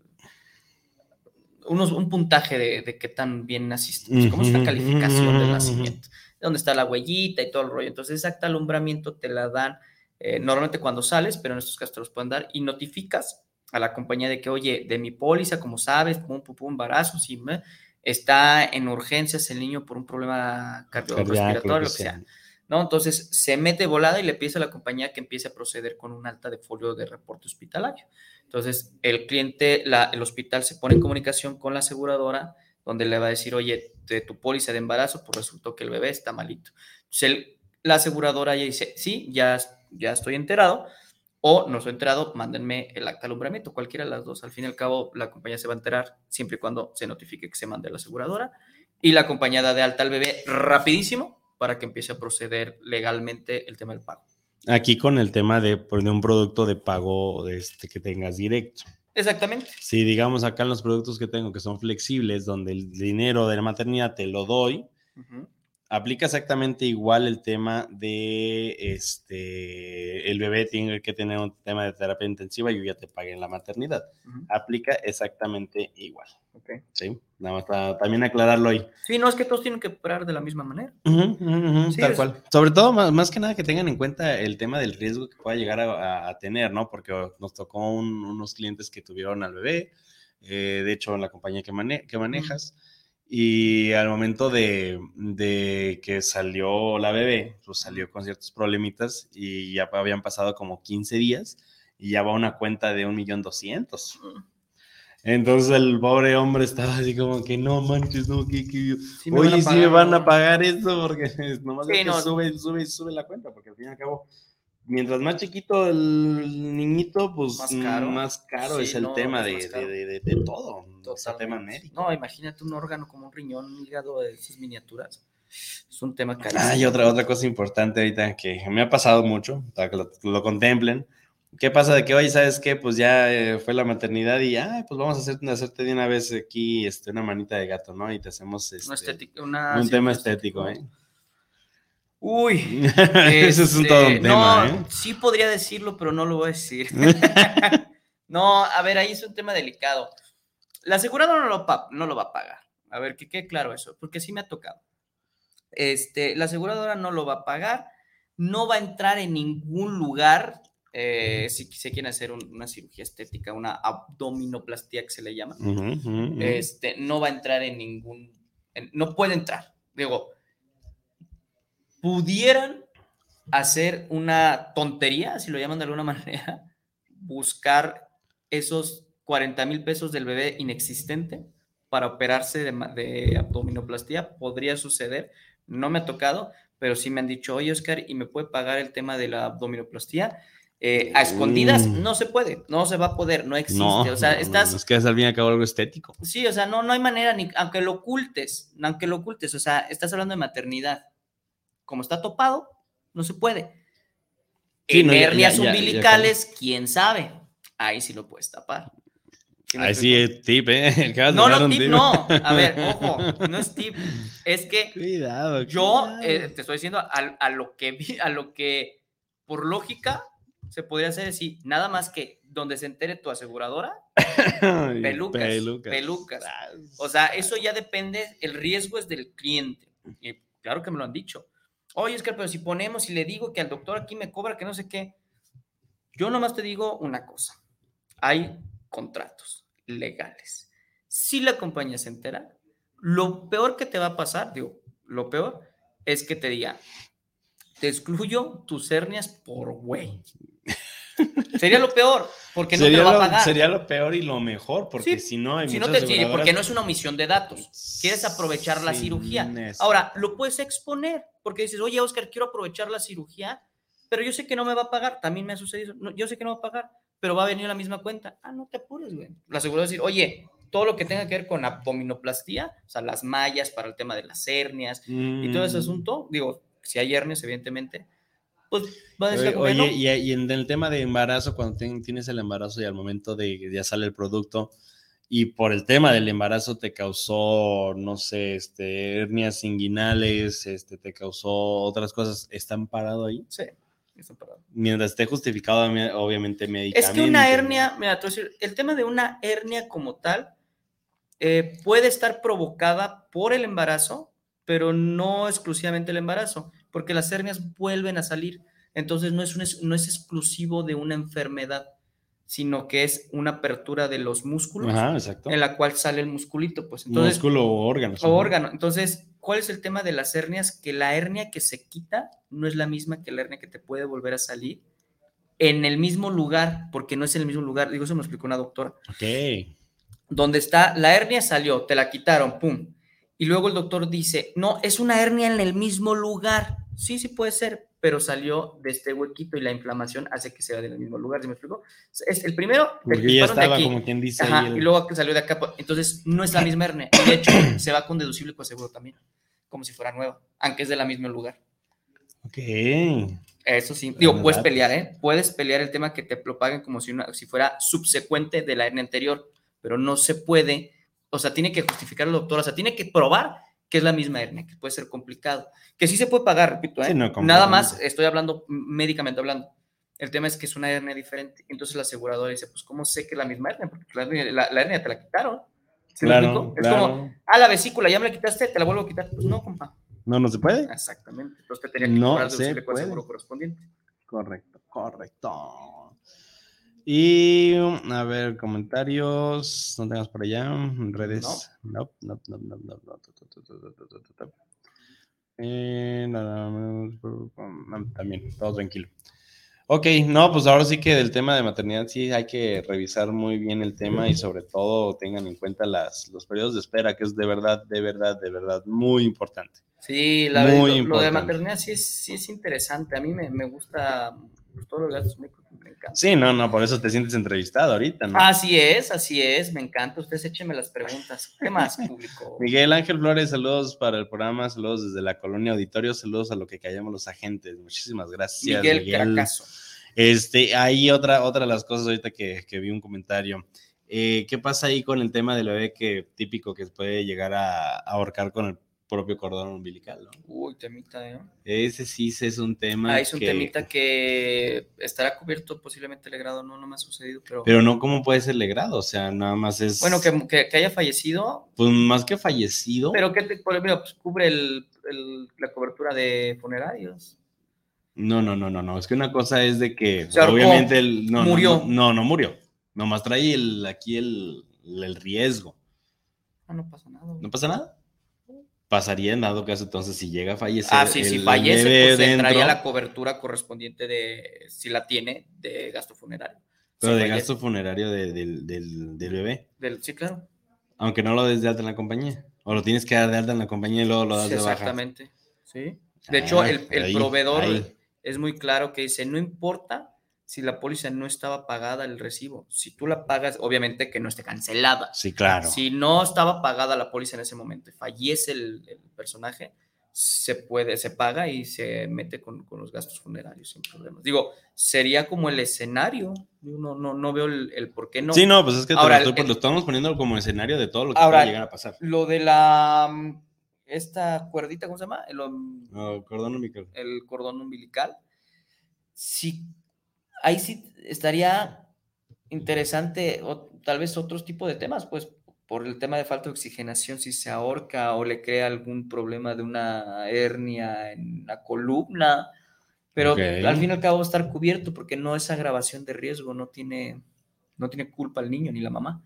unos, un puntaje de, de qué tan bien naciste, pues, como esta Ujú, calificación del nacimiento, donde está la huellita y todo el rollo. Entonces, ese acta alumbramiento te la dan eh, normalmente cuando sales, pero en estos casos te los pueden dar y notificas a la compañía de que, oye, de mi póliza, como sabes, pum, pum, pum, embarazo, sí, me- está en urgencias el niño por un problema cardiorrespiratorio, lo que sea. ¿No? Entonces se mete volada y le pide a la compañía que empiece a proceder con un alta de folio de reporte hospitalario. Entonces el cliente, el hospital se pone en comunicación con la aseguradora donde le va a decir, oye, de tu póliza de embarazo, pues resultó que el bebé está malito. Entonces la aseguradora ya dice, sí, ya, estoy enterado, o no estoy enterado, mándenme el acta de alumbramiento, cualquiera de las dos. Al fin y al cabo, la compañía se va a enterar siempre y cuando se notifique que se mande a la aseguradora y la compañía da de alta al bebé rapidísimo para que empiece a proceder legalmente el tema del pago. Aquí con el tema de, pues, de un producto de pago este, que tengas directo. Exactamente. Si digamos acá en los productos que tengo que son flexibles, donde el dinero de la maternidad te lo doy. Aplica exactamente igual el tema de este el bebé tiene que tener un tema de terapia intensiva y yo ya te pagué en la maternidad. Aplica exactamente igual. Ok. ¿sí? Nada más para también aclararlo ahí. Sí, no es que todos tienen que operar de la misma manera. Sí, tal es- cual. Sobre todo, más, más que nada, que tengan en cuenta el tema del riesgo que pueda llegar a, a- a tener, ¿no? Porque nos tocó un- unos clientes que tuvieron al bebé, eh, de hecho, en la compañía que, mane- que manejas, y al momento de, de que salió la bebé, pues salió con ciertos problemitas y ya habían pasado como 15 días y ya va una cuenta de un millón doscientos. Entonces el pobre hombre estaba así como que no manches, no, que, que- Sí Oye, sí me van a pagar esto porque nomás Sí, es que no. sube, sube, sube la cuenta, porque al fin y al cabo, mientras más chiquito el niñito, pues Más más caro. caro, Sí, es el no, tema de, más caro. de, de- de todo, tema médico. No, imagínate un órgano como un riñón, un hígado de esas miniaturas. Es un tema carísimo. Ah, y otra, otra cosa importante ahorita que me ha pasado mucho, para que lo, lo contemplen. ¿Qué pasa de que, oye, ¿sabes qué? Pues ya eh, fue la maternidad y, ah, pues vamos a hacer, hacerte de una vez aquí este, una manita de gato, ¿no? Y te hacemos este, Una estética- una un tema estético. ¿eh? Uy. Eso es un Este, todo un tema, no, ¿eh? sí podría decirlo, pero no lo voy a decir. no, a ver, ahí es un tema delicado. La aseguradora no lo, no lo va a pagar. A ver, que quede claro eso, porque sí me ha tocado. Este, la aseguradora no lo va a pagar, no va a entrar en ningún lugar eh, si se quiere hacer un- una cirugía estética, una abdominoplastía que se le llama este, no va a entrar en ningún, en- no puede entrar. Digo, pudieran hacer una tontería, si lo llaman de alguna manera, buscar esos 40 mil pesos del bebé inexistente para operarse de, abdominoplastía, podría suceder, no me ha tocado, pero sí me han dicho, oye Oscar, ¿y me puede pagar el tema de la abdominoplastía? Eh, a escondidas Mm. no se puede, no se va a poder, no existe. No, o sea, no, no, estás, es que al fin y al cabo algo estético. Sí, o sea, no, no hay manera, ni, aunque lo ocultes, aunque lo ocultes, o sea, estás hablando de maternidad. Como está topado, no se puede. Sí, en hernias ya- ya- ya umbilicales, quién sabe. Ahí sí lo puedes tapar. ¿Sí me Ahí sí es tip, ¿eh? No, no, un tip, no. A ver, ojo, no es tip. Es que Cuidado. yo cuidado. eh, te estoy diciendo a, a lo que vi, a lo que por lógica se podría hacer así, nada más que donde se entere tu aseguradora, pelucas, pelucas. pelucas. O sea, eso ya depende, el riesgo es del cliente. Y claro que me lo han dicho. Oye, es que, pero si ponemos y le digo que al doctor aquí me cobra que no sé qué, yo nomás te digo una cosa. Hay contratos legales. Si la compañía se entera, lo peor que te va a pasar, digo, lo peor es que te diga, te excluyo tus hernias por güey. Sería lo peor, porque no sería, te lo va a pagar. sería lo peor y lo mejor, porque Sí, si no hay Si no te porque no es una omisión de datos. Quieres aprovechar la cirugía. Ahora, lo puedes exponer, porque dices, oye, Oscar, quiero aprovechar la cirugía, pero yo sé que no me va a pagar. También me ha sucedido. no, yo sé que no va a pagar, pero va a venir la misma cuenta. Ah, no te apures, güey. La aseguradora va a decir, oye, todo lo que tenga que ver con abdominoplastía, o sea, las mallas para el tema de las hernias y todo ese Mm. asunto, digo, si hay hernias, evidentemente, pues va a decir, Oye, como que no. oye, y, y en el tema de embarazo, cuando ten- tienes el embarazo y al momento de que ya sale el producto, y por el tema del embarazo te causó, no sé, este, hernias inguinales, este, te causó otras cosas, ¿están parado ahí? Sí, Mientras esté justificado, obviamente, Es médicamente. que una hernia, mira, te voy a decir, el tema de una hernia como tal eh, puede estar provocada por el embarazo, pero no exclusivamente el embarazo, porque las hernias vuelven a salir. Entonces no es, un, es- no es exclusivo de una enfermedad, sino que es una apertura de los músculos Ajá, en la cual sale el musculito, pues entonces Músculo o órgano. o órgano. Entonces, ¿cuál es el tema de las hernias? Que la hernia que se quita no es la misma que la hernia que te puede volver a salir en el mismo lugar, porque no es en el mismo lugar. Digo, eso me explicó una doctora. Ok. Donde está, la hernia salió, te la quitaron, pum. Y luego el doctor dice, no, es una hernia en el mismo lugar. Sí, sí puede ser, pero salió de este huequito y la inflamación hace que sea del mismo lugar. ¿Sí me explico? Es el primero, Porque ya chisparon de estaba, aquí. como quien dice, Ajá, el- y luego que salió de acá, pues, entonces no es la misma hernia. Y de hecho, se va con deducible con seguro también, como si fuera nueva, aunque es de la mismo lugar. Ok. Eso sí, digo, puedes datos. pelear, ¿eh? Puedes pelear el tema que te lo paguen como si, una, si fuera subsecuente de la hernia anterior, pero no se puede, o sea, tiene que justificar el doctor, o sea, tiene que probar que es la misma hernia, que puede ser complicado, que sí se puede pagar, repito, ¿eh? Sí, no, Nada más estoy hablando médicamente hablando. El tema es que es una hernia diferente. Entonces la aseguradora dice, pues, ¿cómo sé que es la misma hernia? Porque la, hernia- la- la hernia te la quitaron. ¿Sí me Claro. Es como, ah, la vesícula, ya me la quitaste, te la vuelvo a quitar. Pues no, compa. No, no se puede. Exactamente. Entonces te tenía que No se puede. seguro correspondiente. Correcto, correcto. Y mm, a ver, comentarios. No tengas por allá. Mm, redes. No, no, no, no, no. También, todo tranquilo. Ok, no, pues ahora sí que del tema de maternidad sí hay que revisar muy bien el tema y sobre todo tengan en cuenta las, los periodos de espera, que es de verdad, de verdad, de verdad muy importante. Sí, la muy lo, importante. lo, de maternidad sí es, sí es interesante. A mí me, me gusta pues, todos los gastos médicos, me encanta. Sí, no, no, por eso te sientes entrevistado ahorita, ¿no? Así es, así es, me encanta. Ustedes échenme las preguntas. ¿Qué más, público? Miguel Ángel Flores, saludos para el programa, saludos desde la colonia auditorio, saludos a lo que callamos los agentes. Muchísimas gracias, Miguel Miguel. Cracaso. Este, ahí otra, otra de las cosas ahorita que, que vi un comentario. Eh, ¿Qué pasa ahí con el tema del bebé que típico que puede llegar a, a ahorcar con el propio cordón umbilical? ¿no? Uy, temita, ¿eh? Ese sí es un tema. Ah, es un que- temita que estará cubierto posiblemente el grado, no, no me ha sucedido, pero, Pero no, ¿cómo puede ser legrado? O sea, nada más es. bueno, que, que- que haya fallecido, Pues más que fallecido. pero que te, por ejemplo, pues, cubre el, el- la cobertura de funerarios. No, no, no, no, no. Es que una cosa es de que obviamente el, no, no, murió. No, no, no murió. Nomás trae el, aquí el, el riesgo. Ah, no pasa nada. güey. ¿No pasa nada? Pasaría en dado caso entonces si llega a fallecer. Ah, sí, si el fallece, bebé pues entraría la cobertura correspondiente de, si la tiene, de gasto funerario. Pero Si de fallece- gasto funerario de- del, del- del bebé. del- sí, claro. Aunque no lo des de alta en la compañía. O lo tienes que dar de alta en la compañía y luego lo das Sí, de baja. exactamente. Sí. De hecho, Ah, el, el ahí, proveedor ahí. es muy claro que dice, no importa si la póliza no estaba pagada el recibo. Si tú la pagas, obviamente que no esté cancelada. Sí, claro. Si no estaba pagada la póliza en ese momento, y fallece el, el personaje, se puede, se paga y se mete con, con los gastos funerarios sin problemas. Digo, sería como el escenario. Yo no, no, no veo el, el por qué no. Sí, no, pues es que Ahora, lo, estoy- el- lo estamos poniendo como escenario de todo lo que Ahora, puede llegar a pasar. Lo de la mm, esta cuerdita, ¿cómo se llama? El, No, cordón umbilical. el cordón umbilical. Sí, ahí sí estaría interesante, o tal vez otros tipos de temas, pues por el tema de falta de oxigenación, si se ahorca o le crea algún problema de una hernia en la columna, pero al fin y al cabo va a estar cubierto porque no es agravación de riesgo, no tiene, no tiene culpa el niño ni la mamá.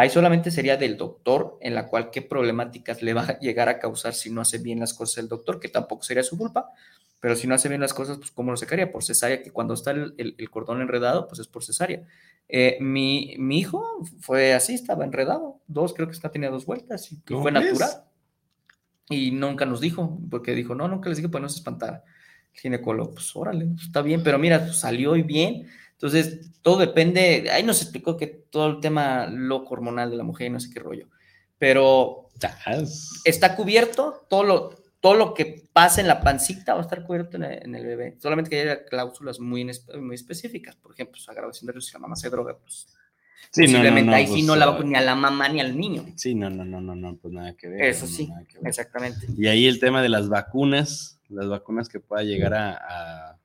Ahí solamente sería del doctor, en la cual qué problemáticas le va a llegar a causar si no hace bien las cosas el doctor, que tampoco sería su culpa, pero si no hace bien las cosas, pues ¿cómo lo sacaría? Por cesárea, que cuando está el, el- el cordón enredado, pues es por cesárea. Eh, mi, mi hijo fue así, estaba enredado, dos, creo que está, tenía dos vueltas, y que ¿Cómo fue natural. Y nunca nos dijo, porque dijo, no, nunca les dije, pues no se espantara. El ginecólogo, pues órale, está bien, pero mira, salió y bien. Entonces, todo depende, ahí nos explicó que todo el tema loco hormonal de la mujer y no sé qué rollo. Pero está cubierto, todo lo, todo lo que pasa en la pancita va a estar cubierto en el, en el bebé. Solamente que haya cláusulas muy, muy específicas. Por ejemplo, pues, agravación de riesgo si la mamá se droga, pues Sí, no, no, ahí sí pues, no la ah, va ni a la mamá ni al niño. Sí, no, no, no, no, no, pues nada que ver. Eso no, sí, ver. exactamente. Y ahí el tema de las vacunas, las vacunas que pueda llegar a, a-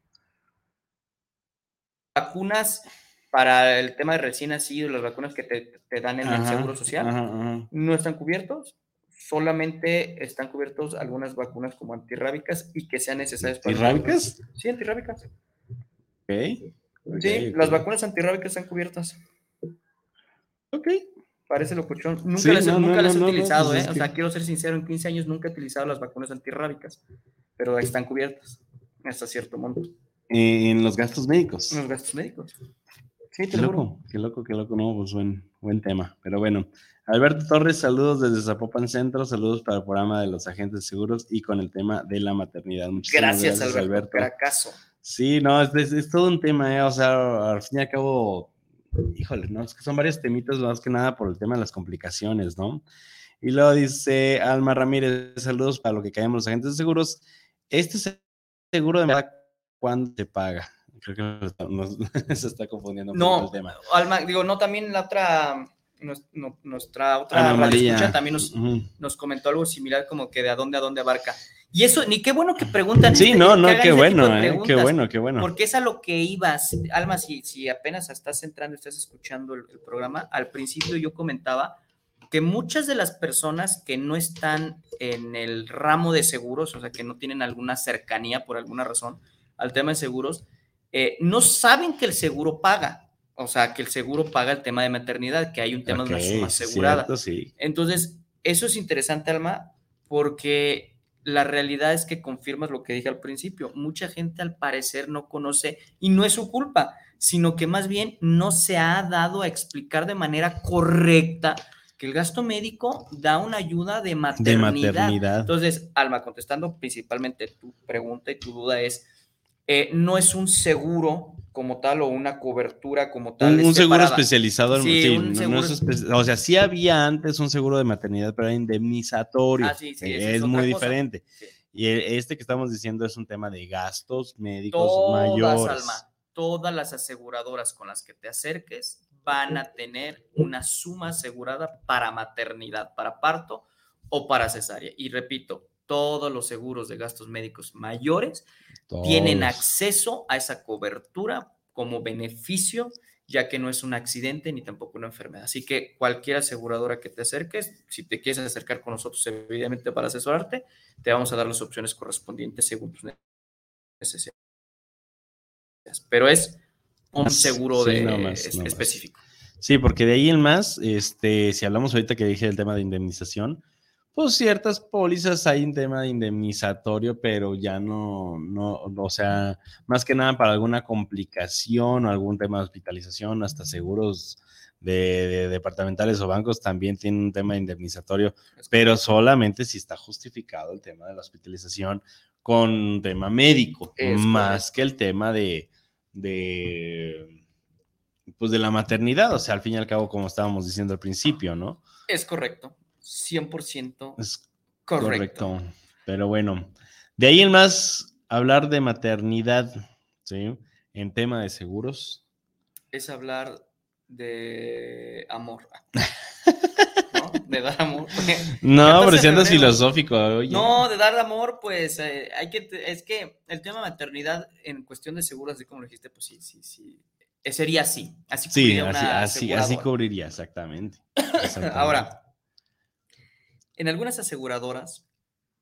Vacunas para el tema de recién nacido, las vacunas que te, te dan en el Seguro Social, ajá, ajá. no están cubiertos. Solamente están cubiertos algunas vacunas como antirrábicas y que sean necesarias para ¿Antirrábicas? Sí, antirrábicas. Ok. Sí, las vacunas antirrábicas están cubiertas. Ok. Parece locuchón. Nunca Sí, las, no, nunca no, las he no, utilizado, pues ¿eh? es O sea, quiero ser sincero, en 15 años nunca he utilizado las vacunas antirrábicas, pero están cubiertas hasta cierto monto. Eh, en los gastos médicos. Los gastos médicos. Sí, Qué te lo juro. loco, qué loco, qué loco, no, pues buen, buen tema. Pero bueno, Alberto Torres, saludos desde Zapopan Centro, saludos para el programa de los agentes de seguros y con el tema de la maternidad. Muchísimas Gracias, Alberto. Caracazo. Sí, no, es, es- es todo un tema, ¿eh? o sea, al fin y al cabo, híjole, no, es que son varios temitas más que nada por el tema de las complicaciones, ¿no? Y luego dice Alma Ramírez, saludos para lo que caemos los agentes de seguros. Este se- seguro de verdad, ¿cuándo te paga? Creo que nos- se está confundiendo un No, el tema. Alma, digo, no, también la otra, no- nuestra otra radioescucha también nos, Ujú. nos comentó algo similar, como que de a dónde a dónde abarca. Y eso, ni qué bueno que preguntan. Sí, no, no, qué bueno, ¿eh? Qué bueno, qué bueno. Porque es a lo que ibas. Alma, si, si apenas estás entrando, estás escuchando el, el programa, al principio yo comentaba que muchas de las personas que no están en el ramo de seguros, o sea, que no tienen alguna cercanía por alguna razón al tema de seguros, eh, no saben que el seguro paga. O sea, que el seguro paga el tema de maternidad, que hay un tema de una suma asegurada. cierto, sí. Entonces, eso es interesante, Alma, porque la realidad es que confirmas lo que dije al principio. Mucha gente al parecer no conoce, y no es su culpa, sino que más bien no se ha dado a explicar de manera correcta que el gasto médico da una ayuda de De maternidad. maternidad. Entonces, Alma, contestando principalmente tu pregunta y tu duda es, eh, no es un seguro como tal o una cobertura como tal. Un, un seguro especializado, Sí, sí, un no- es espe- o sea, sí había antes un seguro de maternidad, pero era indemnizatorio. Ah, sí, es, es muy cosa. diferente. Y este que estamos diciendo es un tema de gastos médicos Todas, mayores. Alma, todas las aseguradoras con las que te acerques van a tener una suma asegurada para maternidad, para parto o para cesárea. Y repito, todos los seguros de gastos médicos mayores tienen acceso a esa cobertura como beneficio, ya que no es un accidente ni tampoco una enfermedad. Así que cualquier aseguradora que te acerques, si te quieres acercar con nosotros, evidentemente para asesorarte, te vamos a dar las opciones correspondientes según tus necesidades. Pero es un seguro sí, de, no más, es- no más. específico. Sí, porque de ahí en más, este, si hablamos ahorita que dije el tema de indemnización, pues ciertas pólizas hay un tema indemnizatorio, pero ya no, no, o sea, más que nada para alguna complicación o algún tema de hospitalización, hasta seguros de, de departamentales o bancos también tienen un tema indemnizatorio, pero solamente si está justificado el tema de la hospitalización con un tema médico, Es más que el tema de, de pues de la maternidad, o sea, al fin y al cabo, como estábamos diciendo al principio, ¿no? Es correcto. 100% Es correcto. correcto. Pero bueno, de ahí en más, hablar de maternidad, ¿sí? En tema de seguros. Es hablar de amor. ¿No? De dar amor. No, 14 pero si andas filosófico, oye. No, de dar amor, pues eh, hay que, es que el tema de maternidad en cuestión de seguros, así como lo dijiste, pues sí, sí, sí, eh, sería así. Así Sí, cubriría así, una así, así aseguradora. cubriría, exactamente. Exactamente. Ahora, en algunas aseguradoras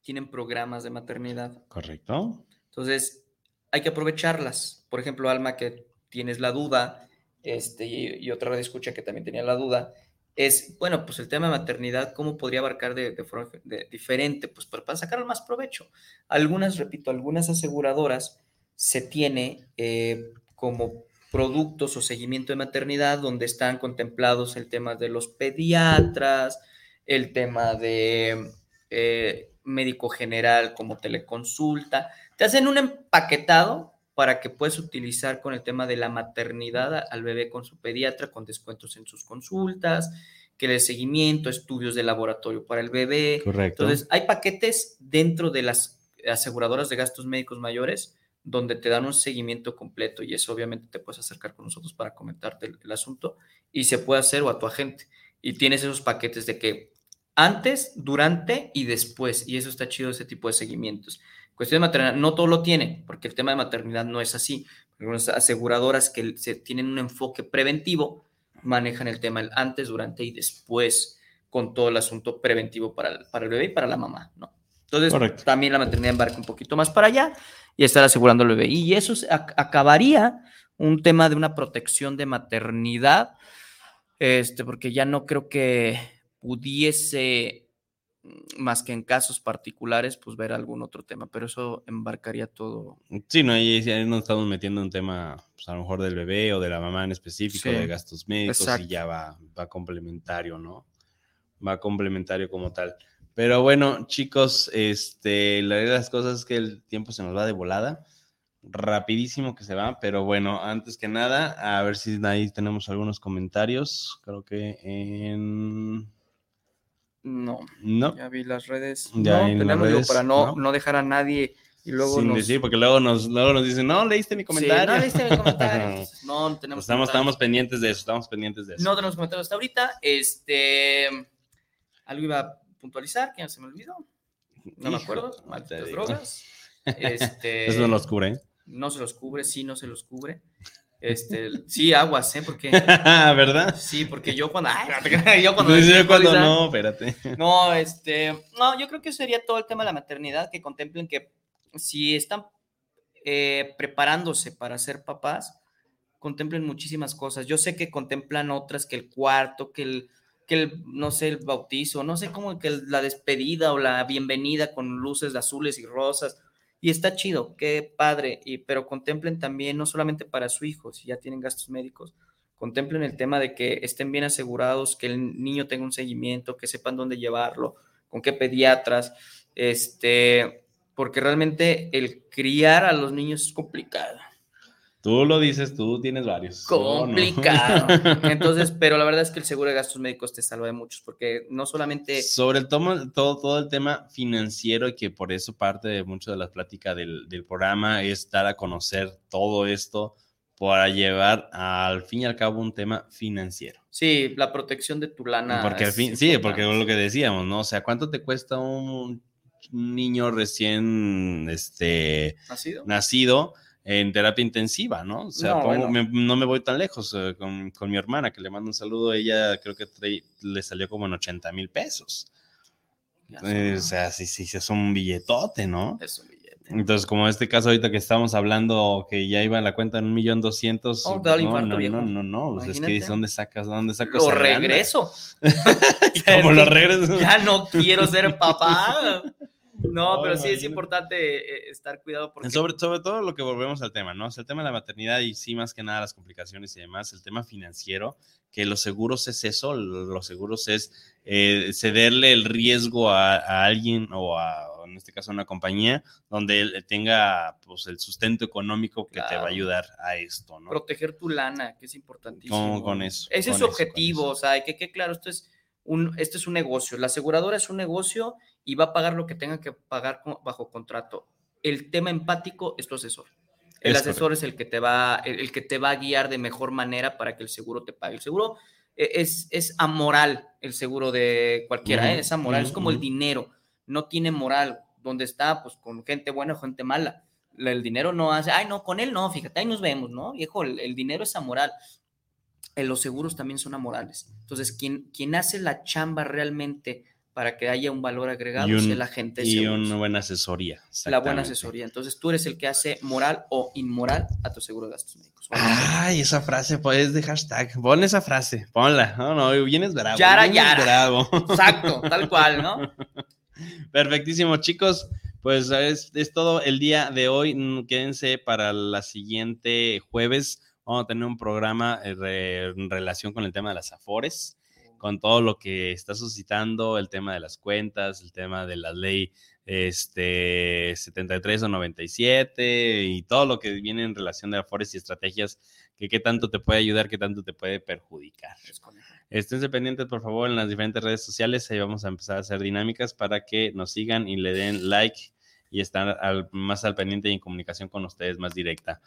tienen programas de maternidad. ¿Correcto? Entonces, hay que aprovecharlas. Por ejemplo, Alma, que tienes la duda, este, y, y otra vez escucha que también tenía la duda, es, bueno, pues el tema de maternidad, ¿cómo podría abarcar de, de forma de- diferente? Pues para, para sacar más provecho. Algunas, repito, algunas aseguradoras se tiene eh, como productos o seguimiento de maternidad donde están contemplados el tema de los pediatras, el tema de eh, médico general como teleconsulta. Te hacen un empaquetado para que puedas utilizar con el tema de la maternidad al bebé con su pediatra, con descuentos en sus consultas, que le seguimiento, estudios de laboratorio para el bebé. Correcto. Entonces, hay paquetes dentro de las aseguradoras de gastos médicos mayores donde te dan un seguimiento completo y eso obviamente te puedes acercar con nosotros para comentarte el, el asunto y se puede hacer o a tu agente. Y tienes esos paquetes de que antes, durante y después. Y eso está chido, ese tipo de seguimientos. Cuestión de maternidad, no todo lo tiene, porque el tema de maternidad no es así. Algunas aseguradoras que se tienen un enfoque preventivo manejan el tema el antes, durante y después con todo el asunto preventivo para el, para el bebé y para la mamá, ¿no? Entonces, Correcto. también la maternidad embarca un poquito más para allá y estar asegurando al bebé. Y eso ac- acabaría un tema de una protección de maternidad, este, porque ya no creo que pudiese, mm, más que en casos particulares, pues ver algún otro tema, pero eso embarcaría todo. Sí, no, ahí, ahí nos estamos metiendo en un tema, pues, a lo mejor del bebé o de la mamá en específico, Sí, de gastos médicos, exacto. y ya va, va complementario, ¿no? Va complementario como tal. Pero bueno, chicos, este, la verdad de las cosas es que el tiempo se nos va de volada, rapidísimo que se va, pero bueno, antes que nada, a ver si ahí tenemos algunos comentarios, creo que en... No, No, ya vi las redes. Ya no, las redes, para no, ¿no? no dejar a nadie y luego sin nos... decir, porque luego nos, luego nos dicen, no, leíste mi Sí, comentario. no leíste mi comentario. No, no tenemos Estamos, comentarios. estamos pendientes de eso, estamos pendientes de eso. No tenemos comentarios hasta ahorita. Este, algo iba a puntualizar, que ya se me olvidó. No me acuerdo. Malditas drogas. Este, Eso no los cubre. ¿eh? No se los cubre, sí, no se los cubre. Este, sí, aguas, ¿eh? Porque, ¿Verdad? sí, porque yo cuando, ay, yo cuando, Pues, decía cuando actualizar- no, espérate. no, este, no, yo creo que sería todo el tema de la maternidad, que contemplen que si están eh, preparándose para ser papás, contemplen muchísimas cosas. Yo sé que contemplan otras que el cuarto, que el, que el, no sé, el bautizo, no sé cómo que el- la despedida o la bienvenida con luces azules y rosas. Y está chido, qué padre, y, pero contemplen también, no solamente para su hijo, si ya tienen gastos médicos, contemplen el tema de que estén bien asegurados, que el niño tenga un seguimiento, que sepan dónde llevarlo, con qué pediatras, este, porque realmente el criar a los niños es complicado. Tú lo dices, tú tienes varios. No. Complicado. Entonces, pero la verdad es que el seguro de gastos médicos te salva de muchos, porque no solamente Sobre el tomo- todo, todo el tema financiero y que por eso parte de mucho de la plática del, del programa es dar a conocer todo esto para llevar al fin y al cabo un tema financiero. sí, la protección de tu lana. Porque al fin, sí, porque es lo que decíamos, ¿no? O sea, ¿cuánto te cuesta un niño recién este, ¿Nacido? nacido en terapia intensiva, ¿no? O sea, No, pongo- bueno. me- no me voy tan lejos eh, con, con mi hermana, que le mando un saludo, ella creo que le salió como en 80 mil pesos. Eh, o sea, sí, sí, es un billetote, ¿no? es un billete. Entonces, como este caso ahorita que estamos hablando, que ya iba a la cuenta en un millón doscientos, Oh, no, no, no, no, no, no, pues es que ¿dónde sacas, dónde sacas Lo regreso. Como lo regreso. ya no quiero ser papá. No, pero sí es importante eh, estar cuidado porque Sobre, sobre todo lo que volvemos al tema, ¿no? O sea, el tema de la maternidad y sí, más que nada las complicaciones y demás, el tema financiero, que los seguros es eso, los seguros es eh, cederle el riesgo a, a alguien o a, en este caso a una compañía, donde él tenga pues el sustento económico que te va a Claro. ayudar a esto, ¿no? proteger tu lana, que es importantísimo. Con- con eso, Ese con es su objetivo, o sea, que quede claro, esto es un, este es un negocio. La aseguradora es un negocio y va a pagar lo que tenga que pagar bajo contrato. El tema empático es tu asesor. El Es asesor es el que te va, el, el que te va a guiar de mejor manera para que el seguro te pague. El seguro eh, es, es amoral, el seguro de cualquiera, Ujú, ¿eh? es amoral, es como el dinero, no tiene moral. Donde está, pues con gente buena o gente mala. La- El dinero no hace, ay, no, con él no, fíjate, ahí nos vemos, ¿no? Viejo, el, el dinero es amoral. Eh, los seguros también son amorales. Entonces, quien, quien hace la chamba realmente para que haya un valor agregado Y un- la gente y una buena asesoría. la buena asesoría. Entonces, tú eres el que hace moral o inmoral a tu seguro de gastos médicos. Ay, esa frase, pues, de hashtag. Pon esa frase, ponla. No, no, vienes bravo. Yara, vienes yara. bravo. Exacto, tal cual, ¿no? Perfectísimo, chicos. Pues es, es todo el día de hoy. Mm, Quédense para la siguiente jueves. Vamos a tener un programa eh, en relación con el tema de las afores, con todo lo que está suscitando, el tema de las cuentas, el tema de la ley este, 73 o 97 y todo lo que viene en relación de afores y estrategias que qué tanto te puede ayudar, qué tanto te puede perjudicar. Es correcto. Esténse pendientes, por favor, en las diferentes redes sociales. Ahí vamos a empezar a hacer dinámicas para que nos sigan y le den like y estar al- más al pendiente y en comunicación con ustedes más directa.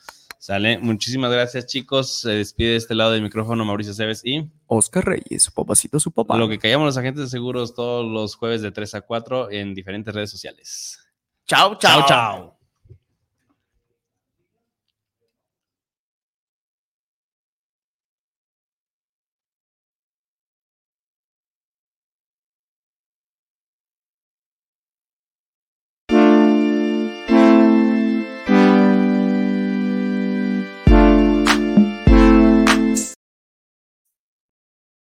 Sale. Muchísimas gracias, chicos. Se despide de este lado del micrófono Mauricio Cebes y Oscar Reyes, su papacito, su papá. lo que callamos los agentes de seguros todos los jueves de 3 a 4 en diferentes redes sociales. Chao, chao. chao. chao.